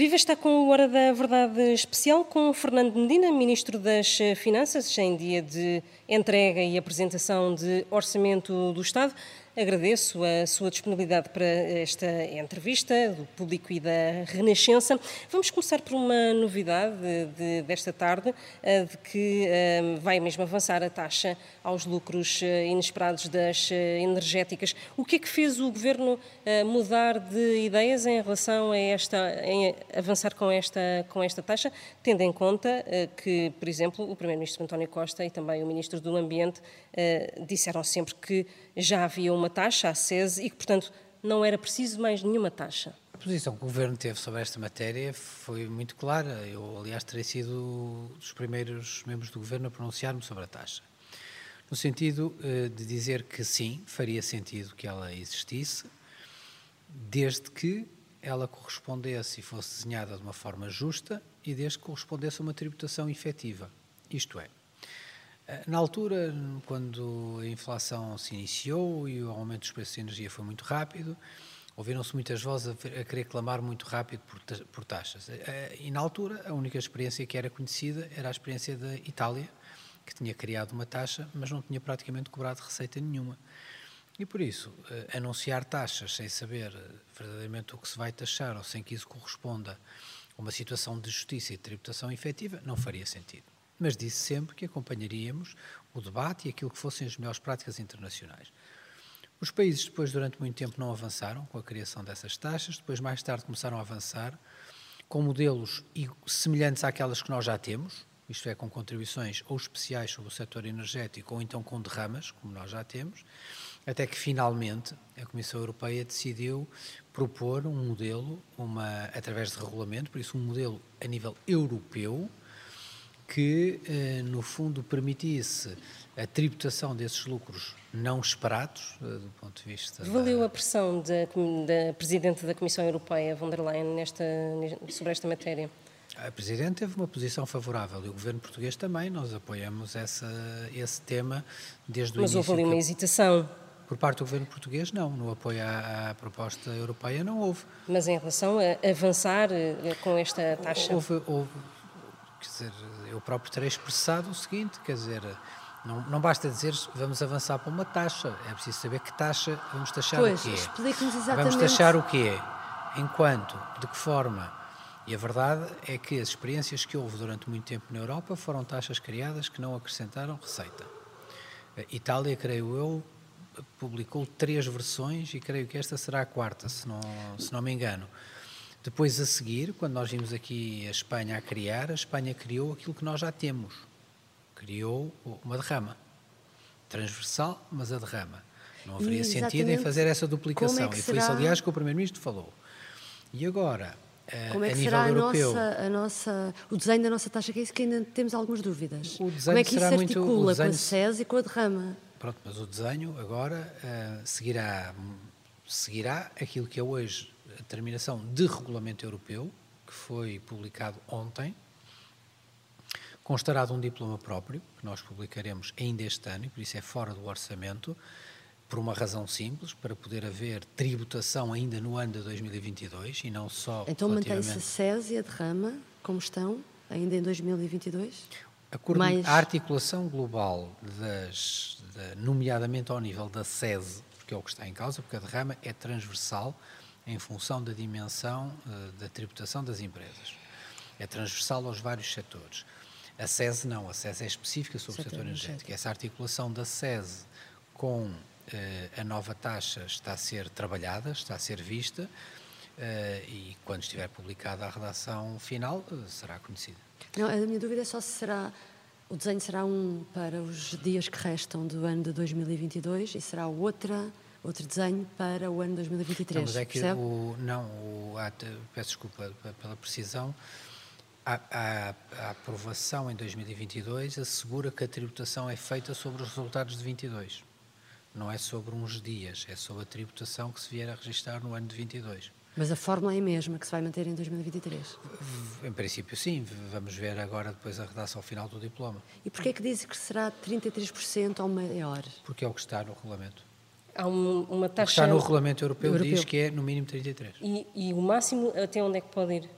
Viva está com o Hora da Verdade especial com Fernando Medina, Ministro das Finanças, em dia de entrega e apresentação de Orçamento do Estado. Agradeço a sua disponibilidade para esta entrevista do público e da Renascença. Vamos começar por uma novidade de, desta tarde, de que um, vai mesmo avançar a taxa aos lucros eh, inesperados das eh, energéticas. O que é que fez o Governo mudar de ideias em relação a esta, avançar com esta, com esta taxa, tendo em conta que, por exemplo, o Primeiro-Ministro António Costa e também o Ministro do Ambiente disseram sempre que já havia uma taxa, a SES, e que, portanto, não era preciso mais nenhuma taxa. A posição que o Governo teve sobre esta matéria foi muito clara. Eu, aliás, terei sido dos primeiros membros do Governo a pronunciar-me sobre a taxa. No sentido uh, de dizer que sim, faria sentido que ela existisse, desde que ela correspondesse e fosse desenhada de uma forma justa e desde que correspondesse a uma tributação efetiva. Isto é, na altura, quando a inflação se iniciou e o aumento dos preços de energia foi muito rápido, ouviram-se muitas vozes a, querer clamar muito rápido por, taxas. E na altura, a única experiência que era conhecida era a experiência da Itália, que tinha criado uma taxa, mas não tinha praticamente cobrado receita nenhuma. E por isso, anunciar taxas sem saber verdadeiramente o que se vai taxar ou sem que isso corresponda a uma situação de justiça e de tributação efetiva, não faria sentido mas disse sempre que acompanharíamos o debate e aquilo que fossem as melhores práticas internacionais. Os países depois, durante muito tempo, não avançaram com a criação dessas taxas, depois, mais tarde, começaram a avançar com modelos semelhantes àquelas que nós já temos, isto é, com contribuições ou especiais sobre o setor energético ou então com derramas, como nós já temos, até que finalmente a Comissão Europeia decidiu propor um modelo, uma, através de regulamento, por isso um modelo a nível europeu, que, eh, no fundo, permitisse a tributação desses lucros não esperados, eh, do ponto de vista. Valeu da... a pressão da, da Presidente da Comissão Europeia, von der Leyen, nesta, sobre esta matéria? A Presidente teve uma posição favorável e o Governo português também. Nós apoiamos essa, esse tema desde o Mas início. Mas houve ali uma hesitação. Por parte do Governo português, não. No apoio à, à, proposta europeia, não houve. Mas em relação a avançar eh, com esta taxa? Houve, houve quer dizer, eu próprio terei expressado o seguinte, quer dizer, não, não basta dizer vamos avançar para uma taxa, é preciso saber que taxa vamos taxar pois, o quê. explique-nos exatamente. Vamos taxar o quê? Enquanto, de que forma? E a verdade é que as experiências que houve durante muito tempo na Europa foram taxas criadas que não acrescentaram receita. A Itália, creio eu, publicou três versões e creio que esta será a quarta, se não, se não me engano. Depois, a seguir, quando nós vimos aqui a Espanha a criar, a Espanha criou aquilo que nós já temos. Criou uma derrama. Transversal, mas a derrama. Não haveria sentido em fazer essa duplicação. É e foi isso, aliás, que o Primeiro-Ministro falou. E agora, como é que será a nossa, a nossa, o desenho da nossa taxa? Que é isso que ainda temos algumas dúvidas. Como é que isso se articula desenho, com a SES e com a derrama? Pronto, mas o desenho agora uh, seguirá, seguirá aquilo que é hoje a determinação de regulamento europeu, que foi publicado ontem, constará de um diploma próprio, que nós publicaremos ainda este ano, e por isso é fora do orçamento, por uma razão simples, para poder haver tributação ainda no ano de 2022 e não só. Então mantém-se a SES e a derrama como estão, ainda em 2022? A, Mais... a articulação global, das, de, nomeadamente ao nível da SES, porque é o que está em causa, porque a derrama é transversal em função da dimensão uh, da tributação das empresas. É transversal aos vários setores. A SES não, a SES é específica sobre o setor energético. Essa articulação da SES com uh, a nova taxa está a ser trabalhada, está a ser vista uh, e quando estiver publicada a redação final será conhecida. Não, a minha dúvida é só se será o desenho será um para os dias que restam do ano de 2022 e será outra outro desenho para o ano 2023. Não, mas é que o, não, o, a, peço desculpa pela precisão, a, a, a, aprovação em 2022 assegura que a tributação é feita sobre os resultados de 22. Não é sobre uns dias, é sobre a tributação que se vier a registrar no ano de 22. Mas a fórmula é a mesma que se vai manter em 2023? Em princípio, sim. Vamos ver agora depois a redação final do diploma. E porquê é que diz que será 33% ou maior? Porque é o que está no regulamento. Há um, uma taxa. está no regulamento europeu, europeu, diz que é no mínimo 33. E, e, o máximo até onde é que pode ir?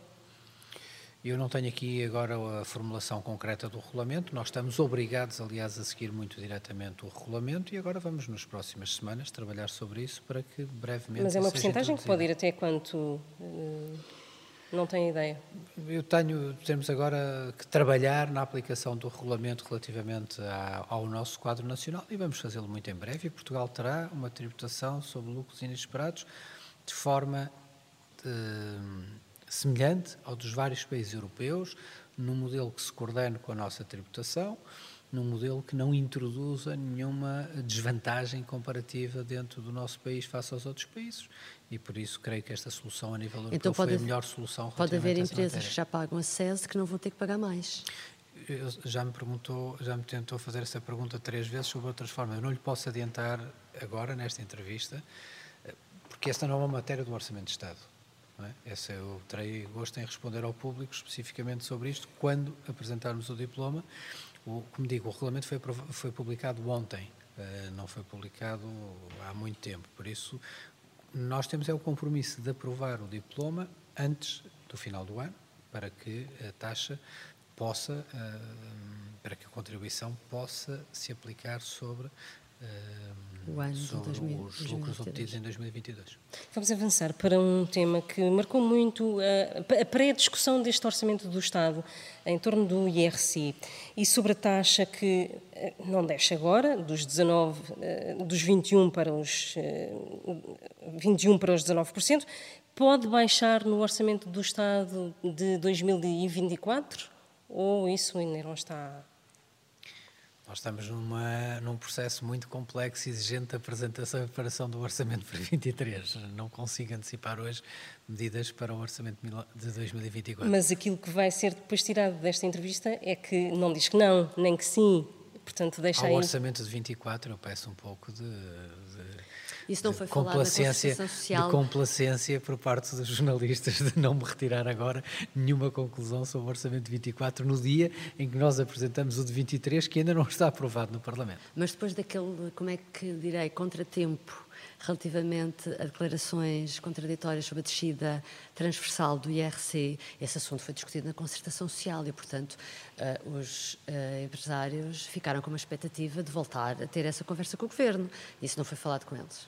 Eu não tenho aqui agora a formulação concreta do regulamento, nós estamos obrigados, aliás, a seguir muito diretamente o regulamento e agora vamos, nas próximas semanas, trabalhar sobre isso para que brevemente. Mas é uma porcentagem que pode ir até quanto? Eh, não tenho ideia. Eu tenho, temos agora que trabalhar na aplicação do regulamento relativamente ao nosso quadro nacional e vamos fazê-lo muito em breve. E Portugal terá uma tributação sobre lucros inesperados de forma eh, semelhante ao dos vários países europeus, num modelo que se coordene com a nossa tributação, num modelo que não introduza nenhuma desvantagem comparativa dentro do nosso país face aos outros países e por isso creio que esta solução a nível europeu então foi a melhor solução. Pode haver empresas que já pagam a SES que não vão ter que pagar mais. Eu, já me perguntou, já me tentou fazer essa pergunta três vezes sobre outras formas. Eu não lhe posso adiantar agora nesta entrevista, porque esta não é uma matéria do Orçamento de Estado. Não é? Essa eu terei gosto em responder ao público especificamente sobre isto quando apresentarmos o diploma. O, como digo, o regulamento foi, foi publicado ontem, uh, não foi publicado há muito tempo, por isso nós temos é o compromisso de aprovar o diploma antes do final do ano, para que a taxa possa, eh, para que a contribuição possa se aplicar sobre o ano sobre de 2000, os lucros obtidos em 2022. Vamos avançar para um tema que marcou muito a, a pré-discussão deste Orçamento do Estado em torno do IRC e sobre a taxa que eh, não deixa agora, dos 19, eh, dos 21 para os 21 eh, para os 19%, pode baixar no Orçamento do Estado de 2024 ou isso ainda não está nós estamos numa, num processo muito complexo e exigente de apresentação e preparação do Orçamento para 23. Não consigo antecipar hoje medidas para o Orçamento de 2024. Mas aquilo que vai ser depois tirado desta entrevista é que não diz que não, nem que sim. Portanto, deixa Ao aí... Orçamento de 24 eu peço um pouco de, de isso não foi falado na Constituição Social. De complacência por parte dos jornalistas de não me retirar agora nenhuma conclusão sobre o Orçamento de 24 no dia em que nós apresentamos o de 23, que ainda não está aprovado no Parlamento. Mas depois daquele, como é que direi, contratempo relativamente a declarações contraditórias sobre a descida transversal do IRC, esse assunto foi discutido na concertação social e, portanto, uh, os uh, empresários ficaram com uma expectativa de voltar a ter essa conversa com o Governo. Isso não foi falado com eles.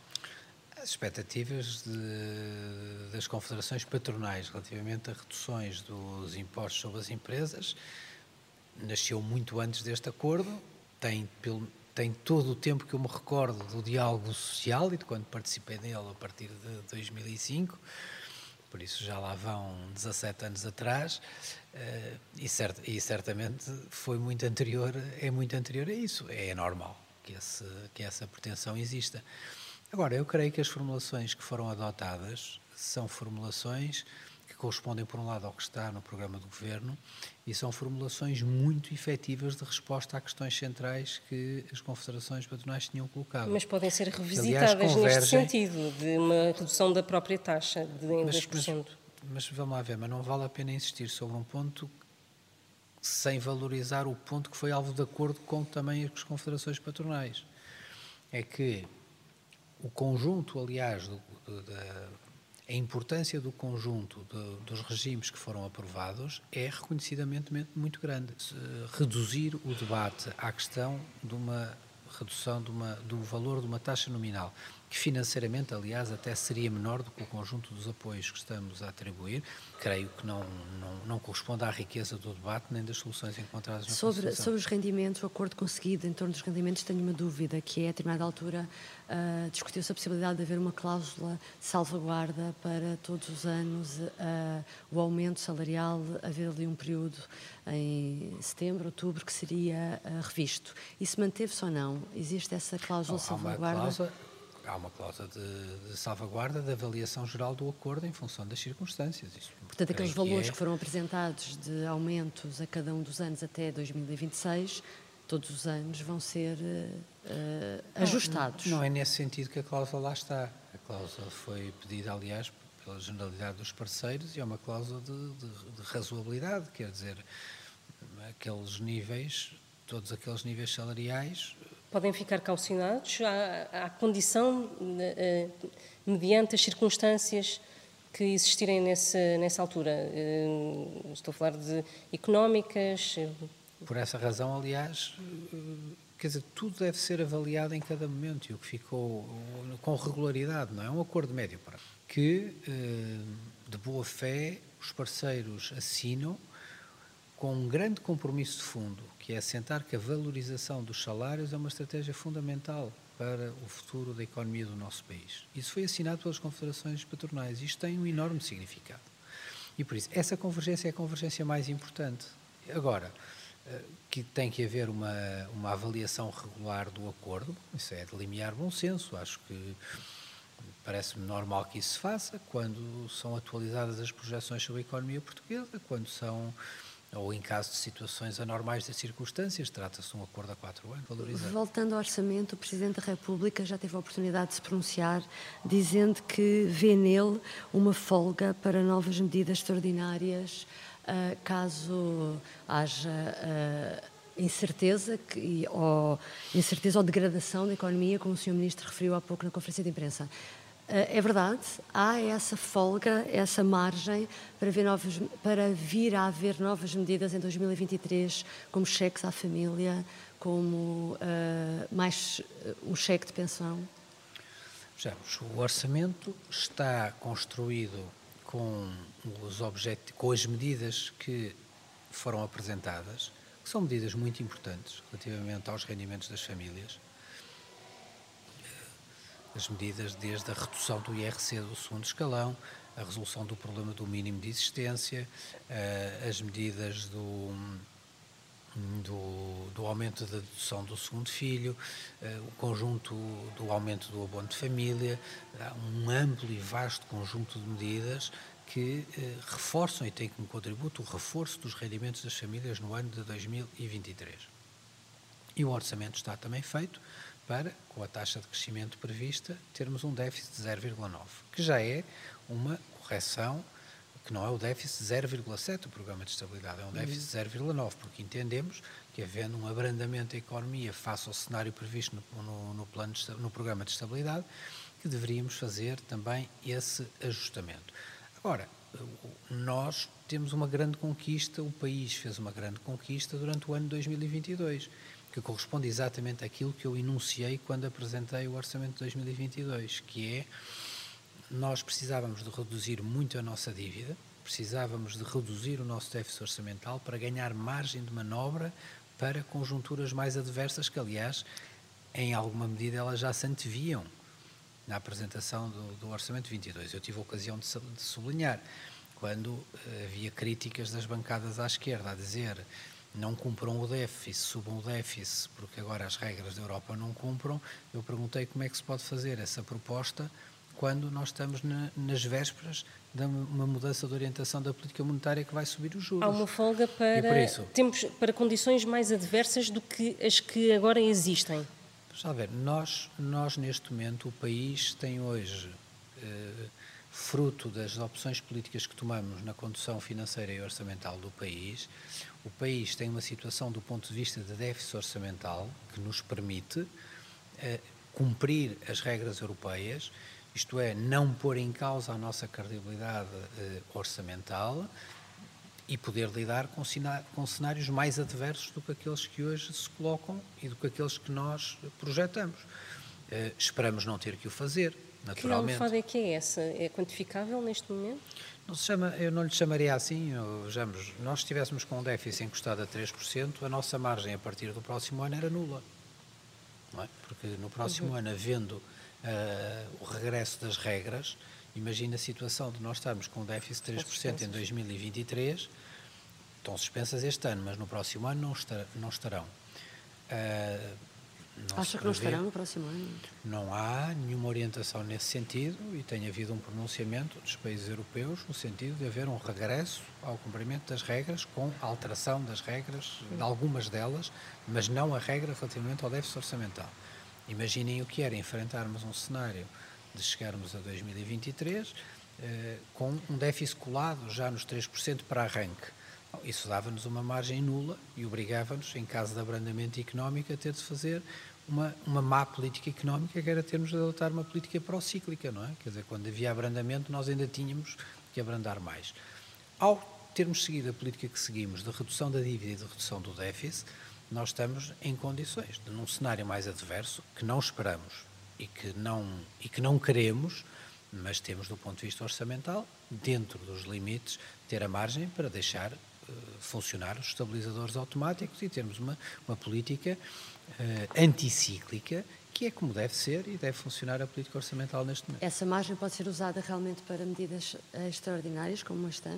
As expectativas de, das confederações patronais relativamente a reduções dos impostos sobre as empresas nasceu muito antes deste acordo, tem, tem todo o tempo que eu me recordo do diálogo social e de quando participei dele a partir de 2005, por isso já lá vão 17 anos atrás, eh, e, cert, e certamente foi muito anterior, é muito anterior a isso, é normal que, esse, que essa pretensão exista. Agora, eu creio que as formulações que foram adotadas são formulações correspondem, por um lado, ao que está no programa do Governo e são formulações muito efetivas de resposta a questões centrais que as confederações patronais tinham colocado. Mas podem ser revisitadas aliás, neste sentido, de uma redução da própria taxa de 10%. Mas, mas, mas vamos lá ver, mas não vale a pena insistir sobre um ponto sem valorizar o ponto que foi alvo de acordo com também as confederações patronais. É que o conjunto, aliás, do, do, da, a importância do conjunto do, dos regimes que foram aprovados é reconhecidamente muito grande. Reduzir o debate à questão de uma redução de uma, do valor de uma taxa nominal que financeiramente, aliás, até seria menor do que o conjunto dos apoios que estamos a atribuir, creio que não, não, não corresponde à riqueza do debate nem das soluções encontradas na sobre, Sobre os rendimentos, o acordo conseguido em torno dos rendimentos, tenho uma dúvida, que é, a determinada altura, uh, discutiu-se a possibilidade de haver uma cláusula de salvaguarda para todos os anos uh, o aumento salarial, haver ali um período em setembro, outubro, que seria uh, revisto. Isso manteve-se ou não? Existe essa cláusula de salvaguarda? Cláusula há uma cláusula de, de, salvaguarda da avaliação geral do acordo em função das circunstâncias. Isso, Portanto, aqueles valores que, é... que foram apresentados de aumentos a cada um dos anos até 2026, todos os anos vão ser uh, ajustados. Não, não, é nesse sentido que a cláusula lá está. A cláusula foi pedida, aliás, pela generalidade dos parceiros e é uma cláusula de, de, de razoabilidade, quer dizer, aqueles níveis, todos aqueles níveis salariais podem ficar calcionados à, à condição, uh, mediante as circunstâncias que existirem nesse, nessa altura. Estou a falar de económicas. Por essa razão, aliás, quer dizer, tudo deve ser avaliado em cada momento e o que ficou com regularidade, não é? Um acordo médio para que, de boa fé, os parceiros assinam com um grande compromisso de fundo, que é assentar que a valorização dos salários é uma estratégia fundamental para o futuro da economia do nosso país. Isso foi assinado pelas confederações patronais. Isto tem um enorme significado. E por isso, essa convergência é a convergência mais importante. Agora, eh, que tem que haver uma, uma avaliação regular do acordo, isso é de limiar bom senso. Acho que parece-me normal que isso se faça quando são atualizadas as projeções sobre a economia portuguesa, quando são ou em caso de situações anormais de circunstâncias, trata-se de um acordo a quatro anos valorizado. Voltando ao orçamento, o Presidente da República já teve a oportunidade de se pronunciar, dizendo que vê nele uma folga para novas medidas extraordinárias, uh, caso haja uh, incerteza que, ou incerteza ou degradação da economia, como o Sr. Ministro referiu há pouco na conferência de imprensa. Eh, é verdade, há essa folga, essa margem para, novos, para vir a haver novas medidas em 2023, como cheques à família, como uh, mais uh, um cheque de pensão? Vejamos, o orçamento está construído com, os objetos, com as medidas que foram apresentadas, que são medidas muito importantes relativamente aos rendimentos das famílias as medidas desde a redução do IRC do segundo escalão, a resolução do problema do mínimo de existência, uh, as medidas do, do, do, aumento da dedução do segundo filho, uh, o conjunto do aumento do abono de família, um amplo e vasto conjunto de medidas que uh, reforçam e têm como contributo o reforço dos rendimentos das famílias no ano de 2023. E o orçamento está também feito para, com a taxa de crescimento prevista, termos um déficit de 0,9, que já é uma correção, que não é o déficit de 0,7 do programa de estabilidade, é um déficit de 0,9, porque entendemos que, havendo um abrandamento da economia face ao cenário previsto no, no, no, plano de, no programa de estabilidade, que deveríamos fazer também esse ajustamento. Agora, nós temos uma grande conquista, o país fez uma grande conquista durante o ano 2022 que corresponde exatamente àquilo que eu enunciei quando apresentei o Orçamento de 2022, que é nós precisávamos de reduzir muito a nossa dívida, precisávamos de reduzir o nosso déficit orçamental para ganhar margem de manobra para conjunturas mais adversas, que aliás, em alguma medida, elas já se anteviam na apresentação do, do Orçamento 22. Eu tive a ocasião de, de sublinhar quando uh, havia críticas das bancadas à esquerda a dizer não cumpram o déficit, subam o déficit, porque agora as regras da Europa não cumpram, eu perguntei como é que se pode fazer essa proposta quando nós estamos na, nas vésperas de uma mudança de orientação da política monetária que vai subir os juros. Há uma folga para, temos, para condições mais adversas do que as que agora existem. Está a ver, nós, nós neste momento, o país tem hoje eh, fruto das opções políticas que tomamos na condução financeira e orçamental do país, o país tem uma situação do ponto de vista de déficit orçamental que nos permite eh, cumprir as regras europeias, isto é, não pôr em causa a nossa credibilidade eh, orçamental e poder lidar com, com cenários mais adversos do que aqueles que hoje se colocam e do que aqueles que nós projetamos. Eh, esperamos não ter que o fazer, naturalmente. Que almofada é que é essa? É quantificável neste momento? Não se chama, eu não lhe chamaria assim, vejamos, nós estivéssemos com um déficit encostado a 3%, a nossa margem a partir do próximo ano era nula. É? Porque no próximo uhum. ano, havendo uh, o regresso das regras, imagina a situação de nós estarmos com um déficit de 3% em 2023, estão suspensas este ano, mas no próximo ano não, estar, não estarão. Uh, não Acha que não estará no próximo ano? Não há nenhuma orientação nesse sentido e tem havido um pronunciamento dos países europeus no sentido de haver um regresso ao cumprimento das regras com alteração das regras, de algumas delas, mas não a regra relativamente ao déficit orçamental. Imaginem o que era enfrentarmos um cenário de chegarmos a 2023 eh, com um déficit colado já nos 3% para arranque isso dava-nos uma margem nula e obrigava-nos, em caso de abrandamento económico, a ter de fazer uma, uma má política económica, que era termos de adotar uma política procíclica, não é? Quer dizer, quando havia abrandamento, nós ainda tínhamos que abrandar mais. Ao termos seguido a política que seguimos de redução da dívida e de redução do déficit, nós estamos em condições de, num cenário mais adverso, que não esperamos e que não, e que não queremos, mas temos do ponto de vista orçamental, dentro dos limites, ter a margem para deixar funcionar os estabilizadores automáticos e termos uma, uma política uh, anticíclica que é como deve ser e deve funcionar a política orçamental neste momento. Essa margem pode ser usada realmente para medidas extraordinárias, como este?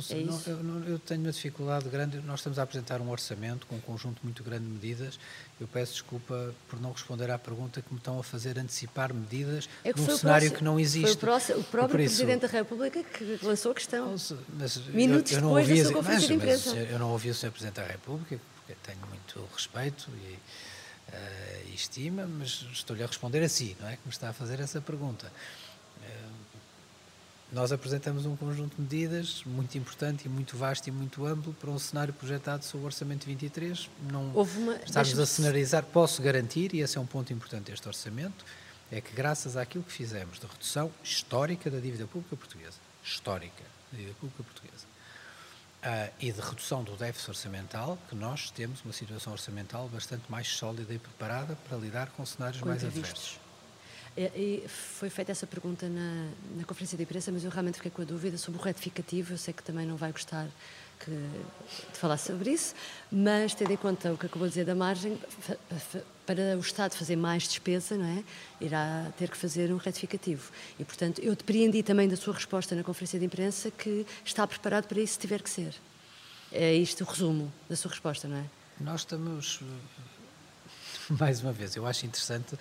Seja, é não, eu, não, eu, tenho uma dificuldade grande. Nós estamos a apresentar um orçamento com um conjunto muito grande de medidas. Eu peço desculpa por não responder à pergunta que me estão a fazer antecipar medidas é num cenário próximo, que não existe. Foi o, próximo, o próprio isso, Presidente da República que lançou a questão. Mas, Minutos eu, eu não depois ouvi, da sua conferência de imprensa. Eu não ouvi o Sr. Presidente da República, porque tenho muito respeito e, uh, estima, mas estou-lhe a responder assim, não é? Que me está a fazer essa pergunta. Uh, nós apresentamos um conjunto de medidas muito importante e muito vasto e muito amplo para um cenário projetado sobre o Orçamento 23. Não uma, estamos a cenarizar, posso garantir, e esse é um ponto importante deste orçamento, é que graças àquilo que fizemos de redução histórica da dívida pública portuguesa, histórica da dívida pública portuguesa, uh, e de redução do déficit orçamental, que nós temos uma situação orçamental bastante mais sólida e preparada para lidar com cenários mais adversos. É, e foi feita essa pergunta na, na, conferência de imprensa, mas eu realmente fiquei com a dúvida sobre o retificativo. Eu sei que também não vai gostar que, de falar sobre isso, mas tendo em conta o que acabou de dizer da margem, para o Estado fazer mais despesa, não é? irá ter que fazer um retificativo. E, portanto, eu depreendi também da sua resposta na conferência de imprensa que está preparado para isso se tiver que ser. É isto o resumo da sua resposta, não é? Nós estamos, mais uma vez, eu acho interessante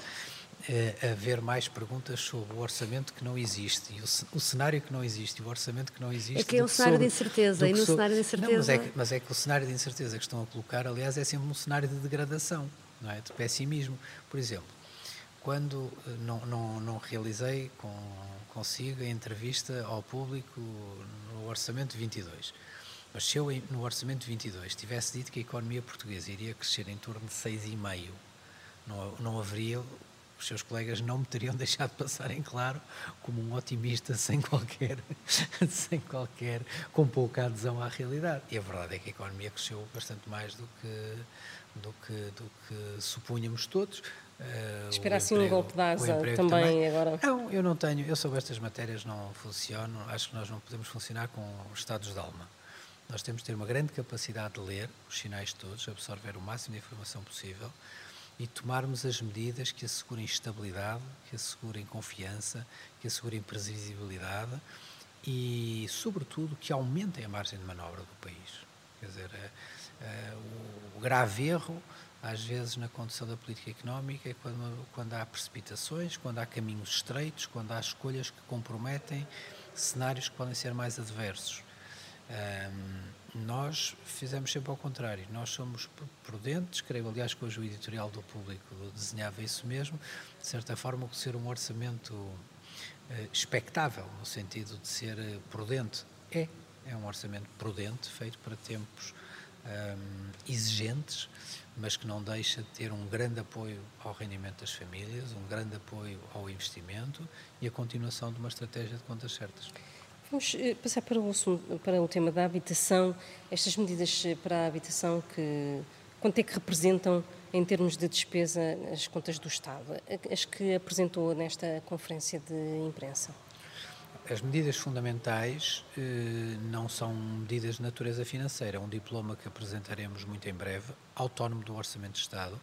é, haver mais perguntas sobre o orçamento que não existe e o, o, cenário que não existe e o orçamento que não existe. É que é um cenário sobre, de incerteza e no sobre, cenário de incerteza. Não, mas, é que, mas é que o cenário de incerteza que estão a colocar, aliás, é sempre um cenário de degradação, não é? de pessimismo. Por exemplo, quando eh, não, não, não realizei com, consigo a entrevista ao público no Orçamento 22. Mas se eu no Orçamento 22 tivesse dito que a economia portuguesa iria crescer em torno de 6,5%, não, não haveria os seus colegas não me teriam deixado passar em claro como um otimista sem qualquer, sem qualquer, com pouca adesão à realidade. E a verdade é que a economia cresceu bastante mais do que, do que, do que supunhamos todos. Uh, Espera assim um golpe de asa também, também, agora. Não, eu não tenho, eu sobre estas matérias não funciono, acho que nós não podemos funcionar com estados de alma. Nós temos de ter uma grande capacidade de ler os sinais todos, absorver o máximo de informação possível, e tomarmos as medidas que assegurem estabilidade, que assegurem confiança, que assegurem previsibilidade e, sobretudo, que aumentem a margem de manobra do país. Quer dizer, é, é, o grave erro, às vezes, na condução da política económica é quando, quando há precipitações, quando há caminhos estreitos, quando há escolhas que comprometem cenários que podem ser mais adversos. Um, nós fizemos sempre ao contrário, nós somos prudentes, creio aliás que hoje o editorial do público desenhava isso mesmo, de certa forma o que ser um orçamento uh, expectável, no sentido de ser uh, prudente, é, é um orçamento prudente, feito para tempos um, exigentes, mas que não deixa de ter um grande apoio ao rendimento das famílias, um grande apoio ao investimento e a continuação de uma estratégia de contas certas. Vamos eh, passar para o, para o tema da habitação. Estas medidas eh, para a habitação, que, quanto é que representam em termos de despesa as contas do Estado? As que apresentou nesta conferência de imprensa? As medidas fundamentais eh, não são medidas de natureza financeira. É um diploma que apresentaremos muito em breve, autónomo do Orçamento de Estado,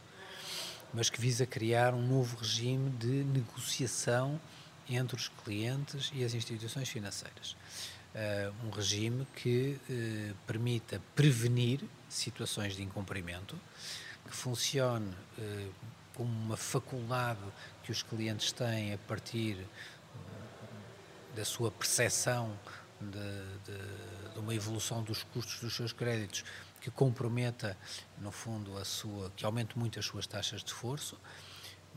mas que visa criar um novo regime de negociação entre os clientes e as instituições financeiras. Uh, um regime que uh, permita prevenir situações de incumprimento, que funcione uh, como uma faculdade que os clientes têm a partir da sua percepção de, de, de, uma evolução dos custos dos seus créditos que comprometa, no fundo, a sua, que aumente muito as suas taxas de esforço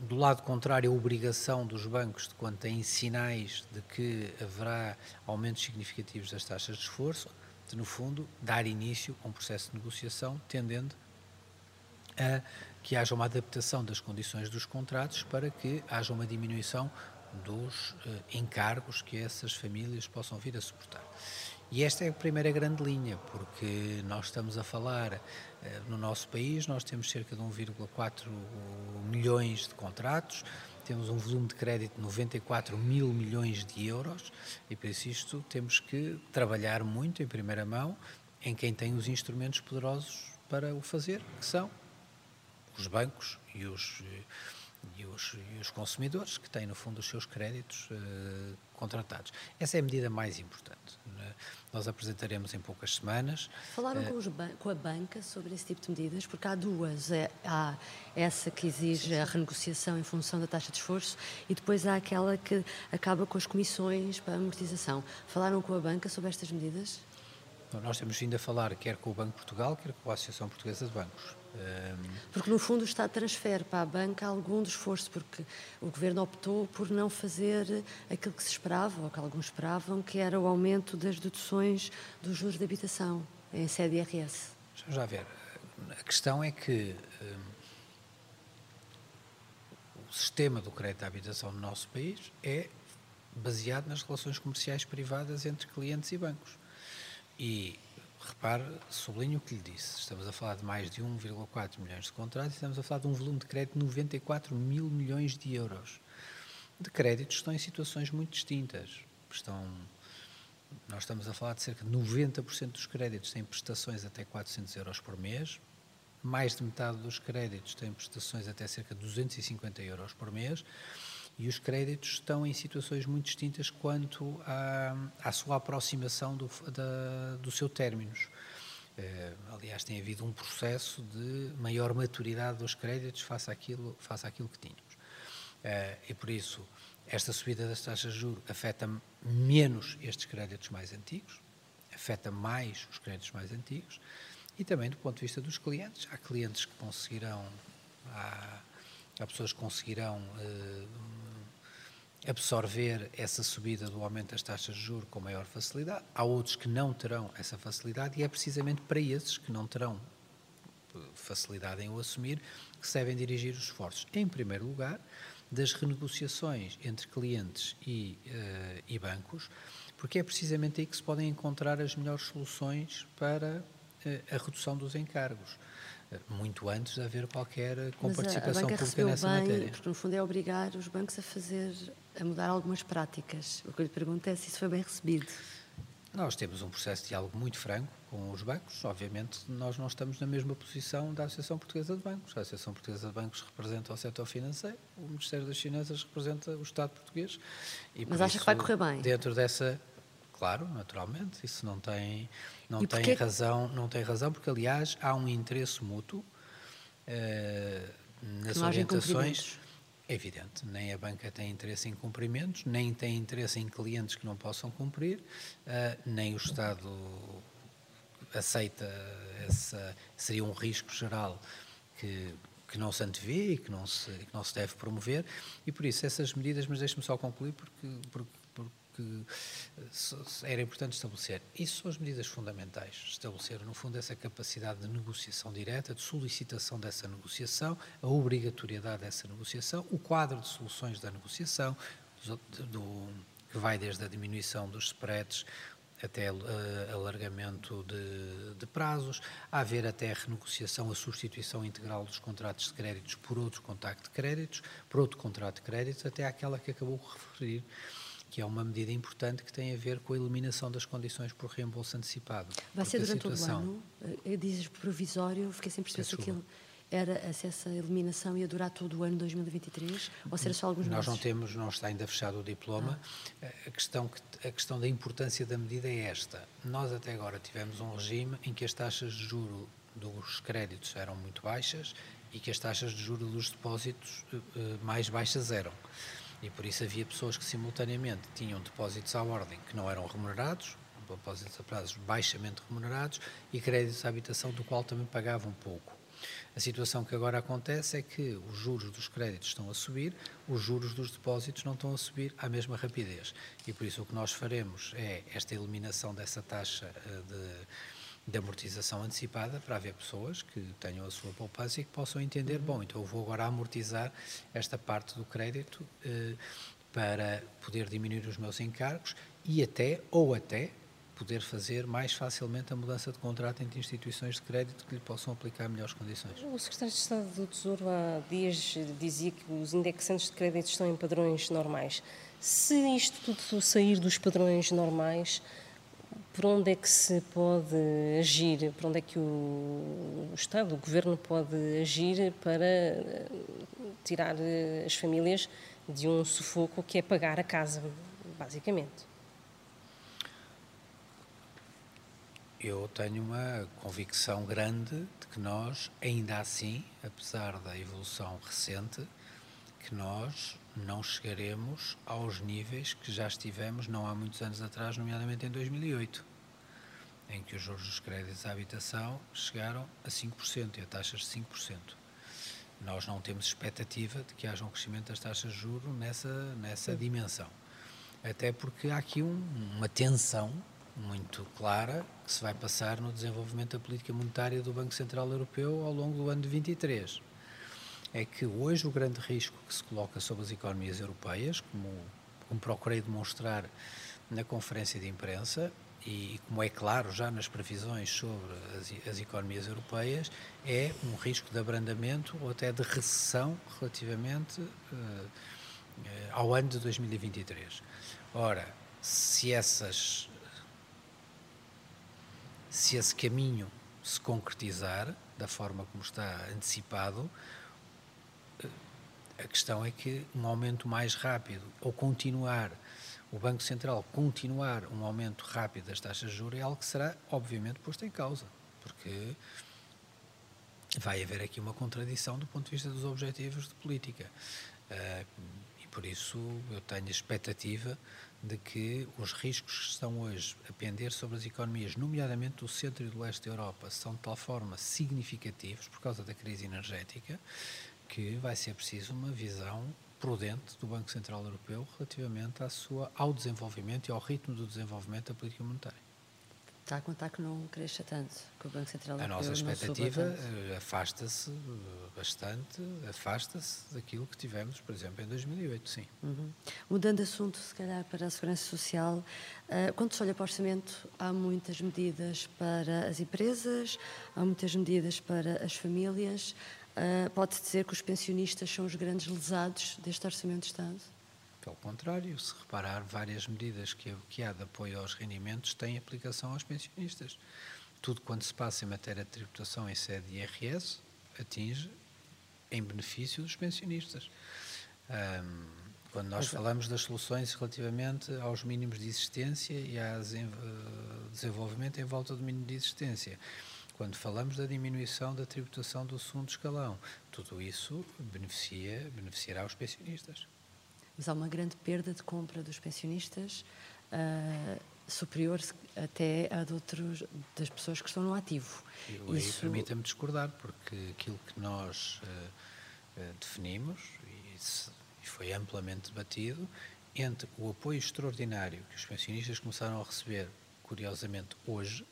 do lado contrário, a obrigação dos bancos, de quando têm sinais de que haverá aumentos significativos das taxas de esforço, de, no fundo, dar início a um processo de negociação tendendo a que haja uma adaptação das condições dos contratos para que haja uma diminuição dos uh, encargos que essas famílias possam vir a suportar. E esta é a primeira grande linha, porque nós estamos a falar, uh, no nosso país, nós temos cerca de 1,4 milhões de contratos, temos um volume de crédito de 94 mil milhões de euros e, por isso, temos que trabalhar muito em primeira mão em quem tem os instrumentos poderosos para o fazer, que são os bancos e os, e os, e os consumidores, que têm, no fundo, os seus créditos uh, contratados. Essa é a medida mais importante. Né? Nós apresentaremos em poucas semanas. Falaram uh, com, com, a banca sobre esse tipo de medidas, porque há duas. É, há essa que exige a renegociação em função da taxa de esforço e depois há aquela que acaba com as comissões para amortização. Falaram com a banca sobre estas medidas? Nós temos vindo a falar quer com o Banco de Portugal, quer com a Associação Portuguesa de Bancos. Porque, no fundo, o Estado transfere para a banca algum esforço, porque o Governo optou por não fazer aquilo que se esperava, ou que alguns esperavam, que era o aumento das deduções dos juros de habitação em sede IRS. Vamos ver. A questão é que um, o sistema do crédito à habitação no nosso país é baseado nas relações comerciais privadas entre clientes e bancos. E repare, sublinho o que lhe disse, estamos a falar de mais de 1,4 milhões de contratos e estamos a falar de um volume de crédito de 94 mil milhões de euros. De créditos estão em situações muito distintas. Estão, nós estamos a falar de cerca de 90% dos créditos têm prestações até 400 euros por mês, mais de metade dos créditos têm prestações até cerca de 250 euros por mês e os créditos estão em situações muito distintas quanto à, à sua aproximação do, da, do seu términos. Eh, aliás, tem havido um processo de maior maturidade dos créditos face àquilo, face àquilo que tínhamos. Eh, e por isso, esta subida das taxas de juros afeta menos estes créditos mais antigos, afeta mais os créditos mais antigos e também do ponto de vista dos clientes. Há clientes que conseguirão, há, há pessoas que conseguirão eh, absorver essa subida do aumento das taxas de juros com maior facilidade. Há outros que não terão essa facilidade e é precisamente para esses que não terão eh, facilidade em o assumir que se devem dirigir os esforços. Em primeiro lugar, das renegociações entre clientes e, uh, e bancos, porque é precisamente aí que se podem encontrar as melhores soluções para uh, a redução dos encargos muito antes de haver qualquer comparticipação pública nessa bem, matéria. Porque no fundo é obrigar os bancos a fazer, a mudar algumas práticas. O que eu lhe pergunto é se isso foi bem recebido. Nós temos um processo de diálogo muito franco com os bancos. Obviamente, nós não estamos na mesma posição da Associação Portuguesa de Bancos. A Associação Portuguesa de Bancos representa o setor financeiro, o Ministério das Finanças representa o Estado português. Mas acha isso, que vai correr bem? Dentro dessa Claro, naturalmente, isso não tem, não tem razão, não tem razão, porque aliás há um interesse mútuo uh, nas orientações. É evidente, nem a banca tem interesse em cumprimentos, nem tem interesse em clientes que não possam cumprir, uh, nem o Estado aceita essa seria um risco geral que que não se antevê e que não se, que não se deve promover, e por isso essas medidas, mas deixe-me só concluir, porque, porque que era importante estabelecer. Isso são as medidas fundamentais. Estabelecer, no fundo, essa capacidade de negociação direta, de solicitação dessa negociação, a obrigatoriedade dessa negociação, o quadro de soluções da negociação, do, que vai desde a diminuição dos spreads até uh, alargamento de, de, prazos, a haver até a renegociação, a substituição integral dos contratos de créditos por outro contrato de créditos, por outro contrato de créditos, até aquela que acabou de referir, que é uma medida importante que tem a ver com a eliminação das condições por reembolso antecipado. Vai ser durante situação... todo o ano? Eh, dizes provisório, fiquei sem perceber se aquilo era essa eliminação ia durar todo o ano 2023 ou será só alguns Nós meses? não temos, não está ainda fechado o diploma. Ah. A, questão que, a questão da importância da medida é esta. Nós até agora tivemos um regime em que as taxas de juro dos créditos eram muito baixas e que as taxas de juro dos depósitos eh, eh, mais baixas eram. E por isso havia pessoas que simultaneamente tinham depósitos à ordem que não eram remunerados, depósitos a prazos baixamente remunerados e créditos à habitação do qual também pagavam pouco. A situação que agora acontece é que os juros dos créditos estão a subir, os juros dos depósitos não estão a subir à mesma rapidez. E por isso o que nós faremos é esta eliminação dessa taxa eh, de de amortização antecipada para haver pessoas que tenham a sua poupança e que possam entender, uhum. bom, então eu vou agora amortizar esta parte do crédito eh, para poder diminuir os meus encargos e até, ou até, poder fazer mais facilmente a mudança de contrato entre instituições de crédito que lhe possam aplicar melhores condições. O Secretário de Estado do Tesouro há dias dizia que os indexantes de crédito estão em padrões normais. Se isto tudo sair dos padrões normais, por onde é que se pode agir, por onde é que o, Estado, o Governo pode agir para eh, tirar eh, as famílias de um sufoco que é pagar a casa, basicamente? Eu tenho uma convicção grande de que nós, ainda assim, apesar da evolução recente, que nós não chegaremos aos níveis que já estivemos não há muitos anos atrás, nomeadamente em 2008, em que os juros dos créditos à habitação chegaram a 5% e a taxas de 5%. Nós não temos expectativa de que haja um crescimento das taxas de juros nessa, nessa dimensão. Até porque há aqui um, uma tensão muito clara que se vai passar no desenvolvimento da política monetária do Banco Central Europeu ao longo do ano de 23 é que hoje o grande risco que se coloca sobre as economias europeias, como, como procurei demonstrar na conferência de imprensa, e como é claro já nas previsões sobre as, as, economias europeias, é um risco de abrandamento ou até de recessão relativamente uh, uh, ao ano de 2023. Ora, se essas se esse caminho se concretizar da forma como está antecipado, a questão é que um aumento mais rápido, ou continuar, o Banco Central continuar um aumento rápido das taxas de juros é algo que será, obviamente, posto em causa, porque vai haver aqui uma contradição do ponto de vista dos objetivos de política. Uh, e por isso eu tenho a expectativa de que os riscos que estão hoje a pender sobre as economias, nomeadamente do centro e do leste da Europa, são de tal forma significativos por causa da crise energética que vai ser preciso uma visão prudente do Banco Central Europeu relativamente à sua, ao desenvolvimento e ao ritmo do desenvolvimento da política monetária. Está a contar que não cresça tanto, que o Banco Central Europeu A nossa expectativa eh, afasta-se eh, bastante, afasta-se daquilo que tivemos, por exemplo, em 2008, sim. Uhum. Mudando de assunto, se calhar, para a segurança social, uh, quando se olha para o orçamento, há muitas medidas para as empresas, há muitas medidas para as famílias. Uh, Pode-se dizer que os pensionistas são os grandes lesados deste Orçamento de Estado? Pelo contrário, se reparar, várias medidas que, que há de apoio aos rendimentos têm aplicação aos pensionistas. Tudo quanto se passa em matéria de tributação em sede de IRS atinge em benefício dos pensionistas. Um, quando nós é. falamos das soluções relativamente aos mínimos de existência e ao desenvolvimento em volta do mínimo de existência, quando falamos da diminuição da tributação do segundo escalão, tudo isso beneficia, beneficiará os pensionistas. Mas há uma grande perda de compra dos pensionistas, uh, superior até a de outros, das pessoas que estão no ativo. E isso... permita-me discordar, porque aquilo que nós uh, uh, definimos, e, e foi amplamente debatido, entre o apoio extraordinário que os pensionistas começaram a receber, curiosamente, hoje,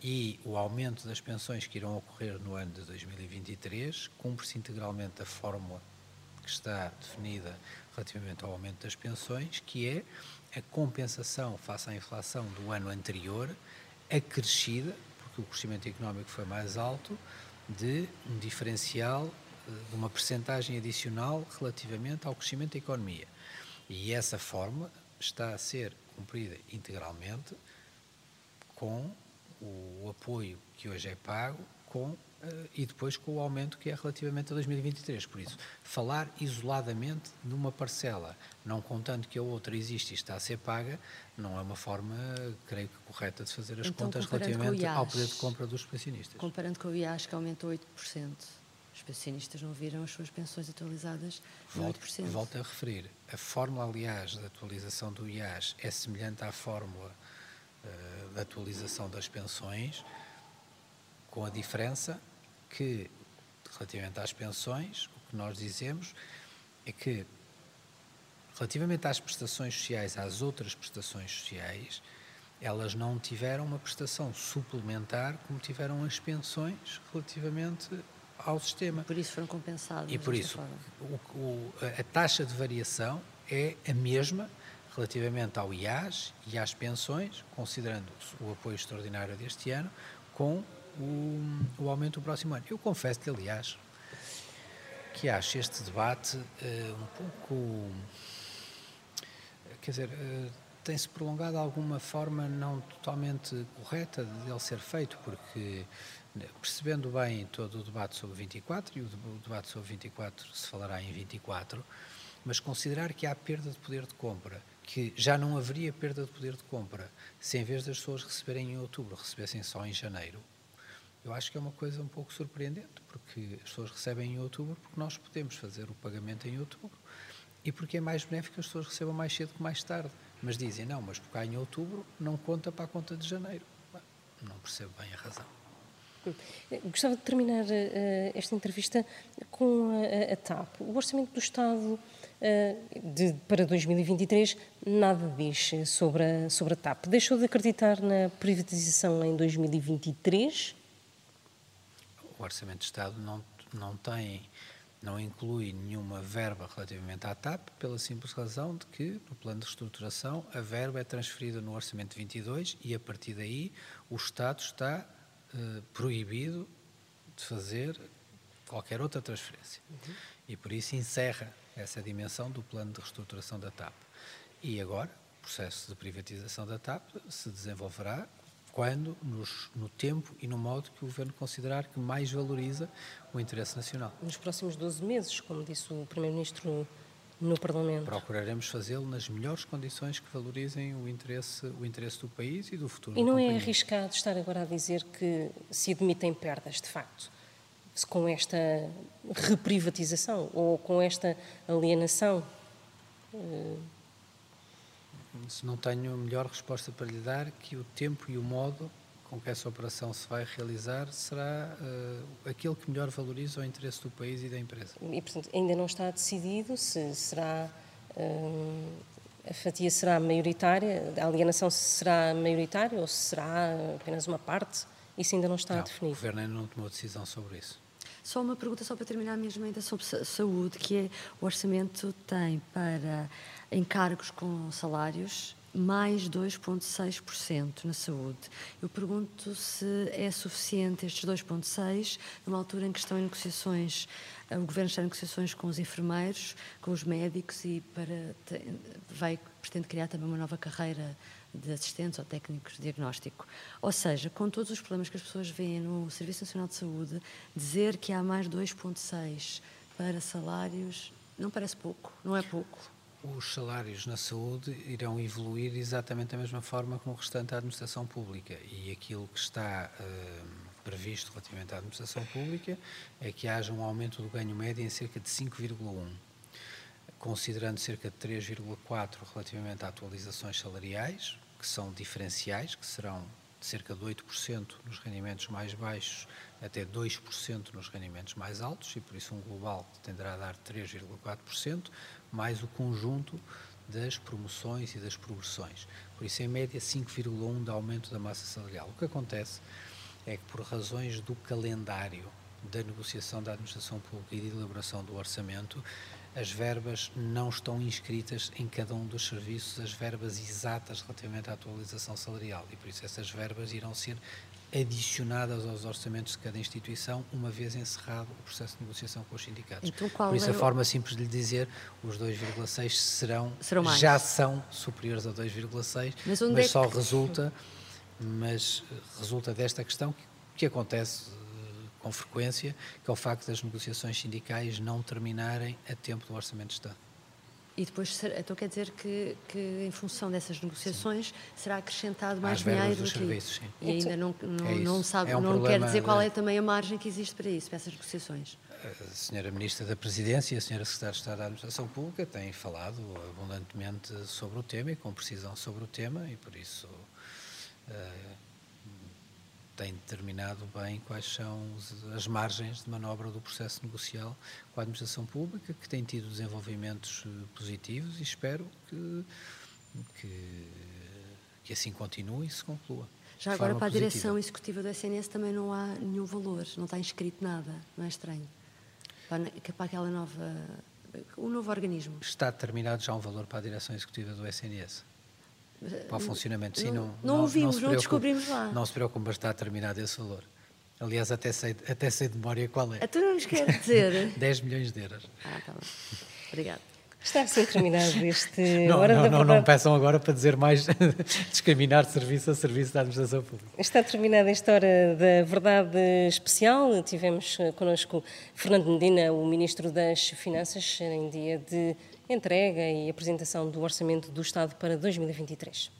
e o aumento das pensões que irão ocorrer no ano de 2023 cumpre-se integralmente a fórmula que está definida relativamente ao aumento das pensões, que é a compensação face à inflação do ano anterior, acrescida, porque o crescimento económico foi mais alto, de um diferencial, eh, de uma percentagem adicional relativamente ao crescimento da economia. E essa fórmula está a ser cumprida integralmente com o apoio que hoje é pago com, uh, e depois com o aumento que é relativamente a 2023. Por isso, falar isoladamente numa parcela, não contando que a outra existe e está a ser paga, não é uma forma, creio que, correta de fazer as então, contas relativamente IAS, ao poder de compra dos pensionistas. Comparando com o IAS, que aumentou 8%. Os pensionistas não viram as suas pensões atualizadas volto, 8%. Volto a referir. A fórmula, aliás, da atualização do IAS é semelhante à fórmula da atualização das pensões, com a diferença que, relativamente às pensões, o que nós dizemos é que, relativamente às prestações sociais, às outras prestações sociais, elas não tiveram uma prestação suplementar como tiveram as pensões relativamente ao sistema. Por isso foram compensadas. E por isso o, o, a taxa de variação é a mesma relativamente ao IAS e às pensões, considerando o apoio extraordinário deste ano, com o, o aumento do próximo ano. Eu confesso-lhe, aliás, que acho este debate uh, um pouco. Quer dizer, uh, tem-se prolongado alguma forma não totalmente correta de ele ser feito, porque percebendo bem todo o debate sobre 24, e o debate sobre 24 se falará em 24, mas considerar que há perda de poder de compra, que já não haveria perda de poder de compra se em vez das pessoas receberem em outubro, recebessem só em janeiro, eu acho que é uma coisa um pouco surpreendente, porque as pessoas recebem em outubro porque nós podemos fazer o pagamento em outubro e porque é mais benéfico que as pessoas recebam mais cedo que mais tarde. Mas dizem, não, mas porque há em outubro não conta para a conta de janeiro. Não percebo bem a razão. Gostava de terminar uh, esta entrevista com a, a, TAP. O Orçamento do Estado de, para 2023 nada diz sobre a, sobre a TAP. Deixou de acreditar na privatização em 2023? O Orçamento do Estado não, não tem não inclui nenhuma verba relativamente à TAP, pela simples razão de que, no plano de reestruturação, a verba é transferida no Orçamento 22 e, a partir daí, o Estado está eh, proibido de fazer qualquer outra transferência. Uhum. E por isso encerra essa dimensão do plano de reestruturação da TAP. E agora, o processo de privatização da TAP se desenvolverá quando, nos, no tempo e no modo que o Governo considerar que mais valoriza o interesse nacional. Nos próximos 12 meses, como disse o Primeiro-Ministro no Parlamento. Procuraremos fazê-lo nas melhores condições que valorizem o interesse, o interesse do país e do futuro. E não é arriscado estar agora a dizer que se admitem perdas, de facto, com esta reprivatização ou com esta alienação? Se não tenho melhor resposta para lhe dar que o tempo e o modo com que essa operação se vai realizar será uh, aquele que melhor valoriza o interesse do país e da empresa. E, portanto, ainda não está decidido se será. Uh, a fatia será maioritária, a alienação será maioritária ou se será apenas uma parte? Isso ainda não está não, definido. O Governo ainda não tomou decisão sobre isso. Só uma pergunta, só para terminar mesmo ainda sobre saúde, que é o orçamento tem para encargos com salários mais 2,6% na saúde. Eu pergunto se é suficiente estes 2,6% numa altura em que estão em negociações, eh, o Governo está em negociações com os enfermeiros, com os médicos e para, vai, pretende criar também uma nova carreira de assistentes ou técnicos de diagnóstico. Ou seja, com todos os problemas que as pessoas veem no Serviço Nacional de Saúde, dizer que há mais 2,6% para salários não parece pouco, não é pouco os salários na saúde irão evoluir exatamente da mesma forma como o restante da administração pública e aquilo que está uh, previsto relativamente à administração pública é que haja um aumento do ganho médio em cerca de 5,1, considerando cerca de 3,4 relativamente a atualizações salariais, que são diferenciais, que serão de cerca de 8% nos rendimentos mais baixos até 2% nos rendimentos mais altos, e por isso um global tenderá a dar 3,4%, mais o conjunto das promoções e das progressões. Por isso, em média, 5,1% de aumento da massa salarial. O que acontece é que, por razões do calendário da negociação da administração pública e de elaboração do orçamento, as verbas não estão inscritas em cada um dos serviços, as verbas exatas relativamente à atualização salarial. E por isso essas verbas irão ser adicionadas aos orçamentos de cada instituição, uma vez encerrado o processo de negociação com os sindicatos. Então, Por isso, é a forma simples de lhe dizer, os 2,6 serão, serão já são superiores a 2,6, mas, mas é só que... resulta, mas resulta desta questão que, que acontece com frequência, que é o facto das negociações sindicais não terminarem a tempo do Orçamento de Estado. E depois, então quer dizer que, que em função dessas negociações sim. será acrescentado mais dinheiro dos serviços, sim. E ainda não, não, é não sabe, é um não quer dizer qual é também a margem que existe para isso, para essas negociações. A senhora Ministra da Presidência e a senhora Secretária de Estado da Administração Pública têm falado abundantemente sobre o tema e com precisão sobre o tema e por isso uh, tem determinado bem quais são as margens de manobra do processo negocial com a administração pública, que tem tido desenvolvimentos eh, positivos e espero que, que, que assim continue e se conclua. Já agora, para a positiva. direção executiva do SNS também não há nenhum valor, não está inscrito nada, não é estranho? Para, para aquela nova. o novo organismo. Está determinado já um valor para a direção executiva do SNS? Para o funcionamento, sim, não. Não, não, ouvimos, não, não descobrimos lá. Não se preocupe, mas está determinado esse valor. Aliás, até sei, até sei de memória qual é. A tu não nos quer dizer? 10 milhões de euros. Ah, está bem. Obrigada. Está assim terminado este não, Hora não, da não. Não peçam agora para dizer mais discriminar serviço a serviço da administração pública. Está terminada esta Hora da Verdade Especial. Tivemos eh, connosco Fernando Medina, o Ministro das Finanças, em dia de entrega e apresentação do Orçamento do Estado para 2023.